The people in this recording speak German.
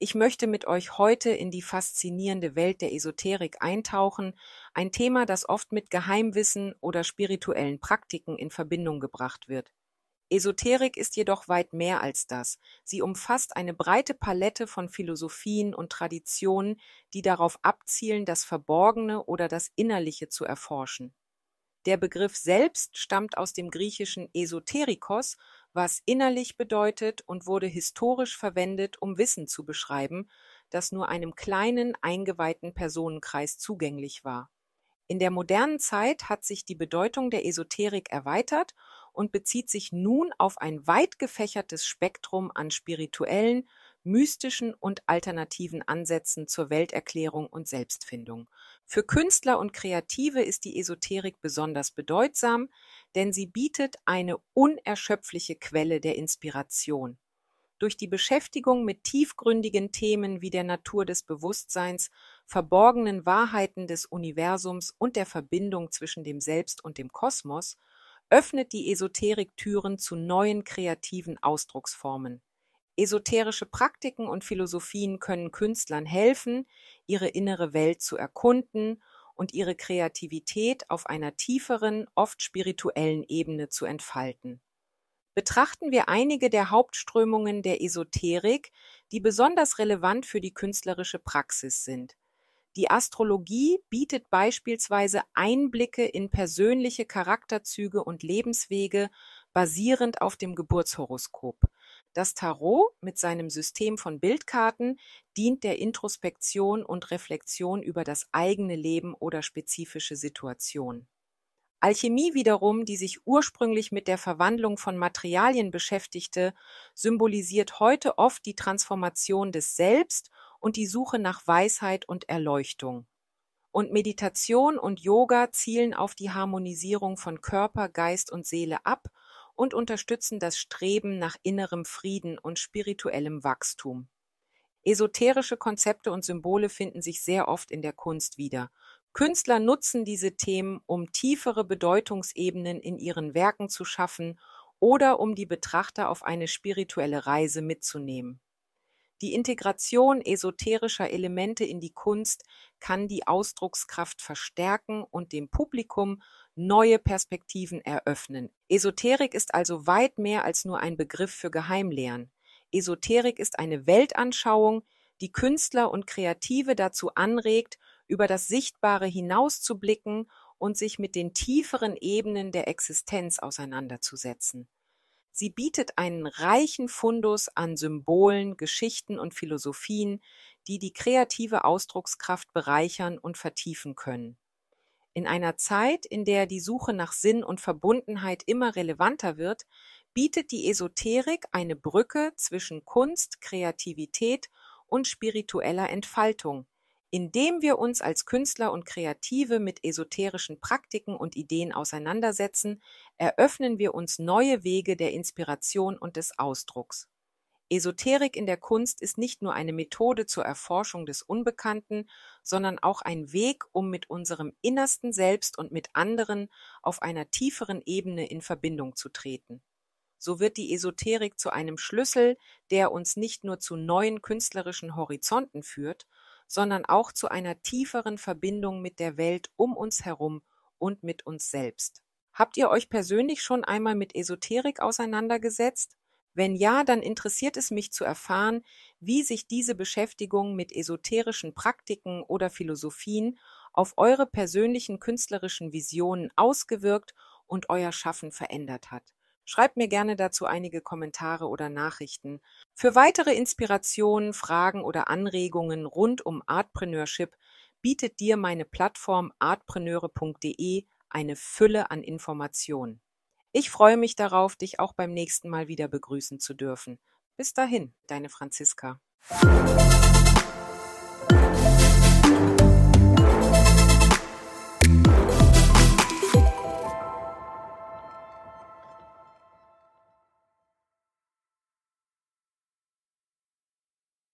Ich möchte mit euch heute in die faszinierende Welt der Esoterik eintauchen, ein Thema, das oft mit Geheimwissen oder spirituellen Praktiken in Verbindung gebracht wird. Esoterik ist jedoch weit mehr als das. Sie umfasst eine breite Palette von Philosophien und Traditionen, die darauf abzielen, das Verborgene oder das Innerliche zu erforschen. Der Begriff selbst stammt aus dem griechischen Esoterikos was innerlich bedeutet und wurde historisch verwendet, um Wissen zu beschreiben, das nur einem kleinen, eingeweihten Personenkreis zugänglich war. In der modernen Zeit hat sich die Bedeutung der Esoterik erweitert und bezieht sich nun auf ein weit gefächertes Spektrum an spirituellen, mystischen und alternativen Ansätzen zur Welterklärung und Selbstfindung. Für Künstler und Kreative ist die Esoterik besonders bedeutsam, denn sie bietet eine unerschöpfliche Quelle der Inspiration. Durch die Beschäftigung mit tiefgründigen Themen wie der Natur des Bewusstseins, verborgenen Wahrheiten des Universums und der Verbindung zwischen dem Selbst und dem Kosmos öffnet die Esoterik Türen zu neuen kreativen Ausdrucksformen. Esoterische Praktiken und Philosophien können Künstlern helfen, ihre innere Welt zu erkunden und ihre Kreativität auf einer tieferen, oft spirituellen Ebene zu entfalten. Betrachten wir einige der Hauptströmungen der Esoterik, die besonders relevant für die künstlerische Praxis sind. Die Astrologie bietet beispielsweise Einblicke in persönliche Charakterzüge und Lebenswege basierend auf dem Geburtshoroskop. Das Tarot mit seinem System von Bildkarten dient der Introspektion und Reflexion über das eigene Leben oder spezifische Situationen. Alchemie wiederum, die sich ursprünglich mit der Verwandlung von Materialien beschäftigte, symbolisiert heute oft die Transformation des Selbst und die Suche nach Weisheit und Erleuchtung. Und Meditation und Yoga zielen auf die Harmonisierung von Körper, Geist und Seele ab und unterstützen das Streben nach innerem Frieden und spirituellem Wachstum. Esoterische Konzepte und Symbole finden sich sehr oft in der Kunst wieder. Künstler nutzen diese Themen, um tiefere Bedeutungsebenen in ihren Werken zu schaffen oder um die Betrachter auf eine spirituelle Reise mitzunehmen. Die Integration esoterischer Elemente in die Kunst kann die Ausdruckskraft verstärken und dem Publikum neue Perspektiven eröffnen. Esoterik ist also weit mehr als nur ein Begriff für Geheimlehren. Esoterik ist eine Weltanschauung, die Künstler und Kreative dazu anregt, über das Sichtbare hinauszublicken und sich mit den tieferen Ebenen der Existenz auseinanderzusetzen. Sie bietet einen reichen Fundus an Symbolen, Geschichten und Philosophien, die die kreative Ausdruckskraft bereichern und vertiefen können. In einer Zeit, in der die Suche nach Sinn und Verbundenheit immer relevanter wird, bietet die Esoterik eine Brücke zwischen Kunst, Kreativität und spiritueller Entfaltung. Indem wir uns als Künstler und Kreative mit esoterischen Praktiken und Ideen auseinandersetzen, eröffnen wir uns neue Wege der Inspiration und des Ausdrucks. Esoterik in der Kunst ist nicht nur eine Methode zur Erforschung des Unbekannten, sondern auch ein Weg, um mit unserem innersten Selbst und mit anderen auf einer tieferen Ebene in Verbindung zu treten. So wird die Esoterik zu einem Schlüssel, der uns nicht nur zu neuen künstlerischen Horizonten führt, sondern auch zu einer tieferen Verbindung mit der Welt um uns herum und mit uns selbst. Habt ihr euch persönlich schon einmal mit Esoterik auseinandergesetzt? Wenn ja, dann interessiert es mich zu erfahren, wie sich diese Beschäftigung mit esoterischen Praktiken oder Philosophien auf eure persönlichen künstlerischen Visionen ausgewirkt und euer Schaffen verändert hat. Schreibt mir gerne dazu einige Kommentare oder Nachrichten. Für weitere Inspirationen, Fragen oder Anregungen rund um Artpreneurship bietet dir meine Plattform artpreneure.de eine Fülle an Informationen. Ich freue mich darauf, dich auch beim nächsten Mal wieder begrüßen zu dürfen. Bis dahin, deine Franziska.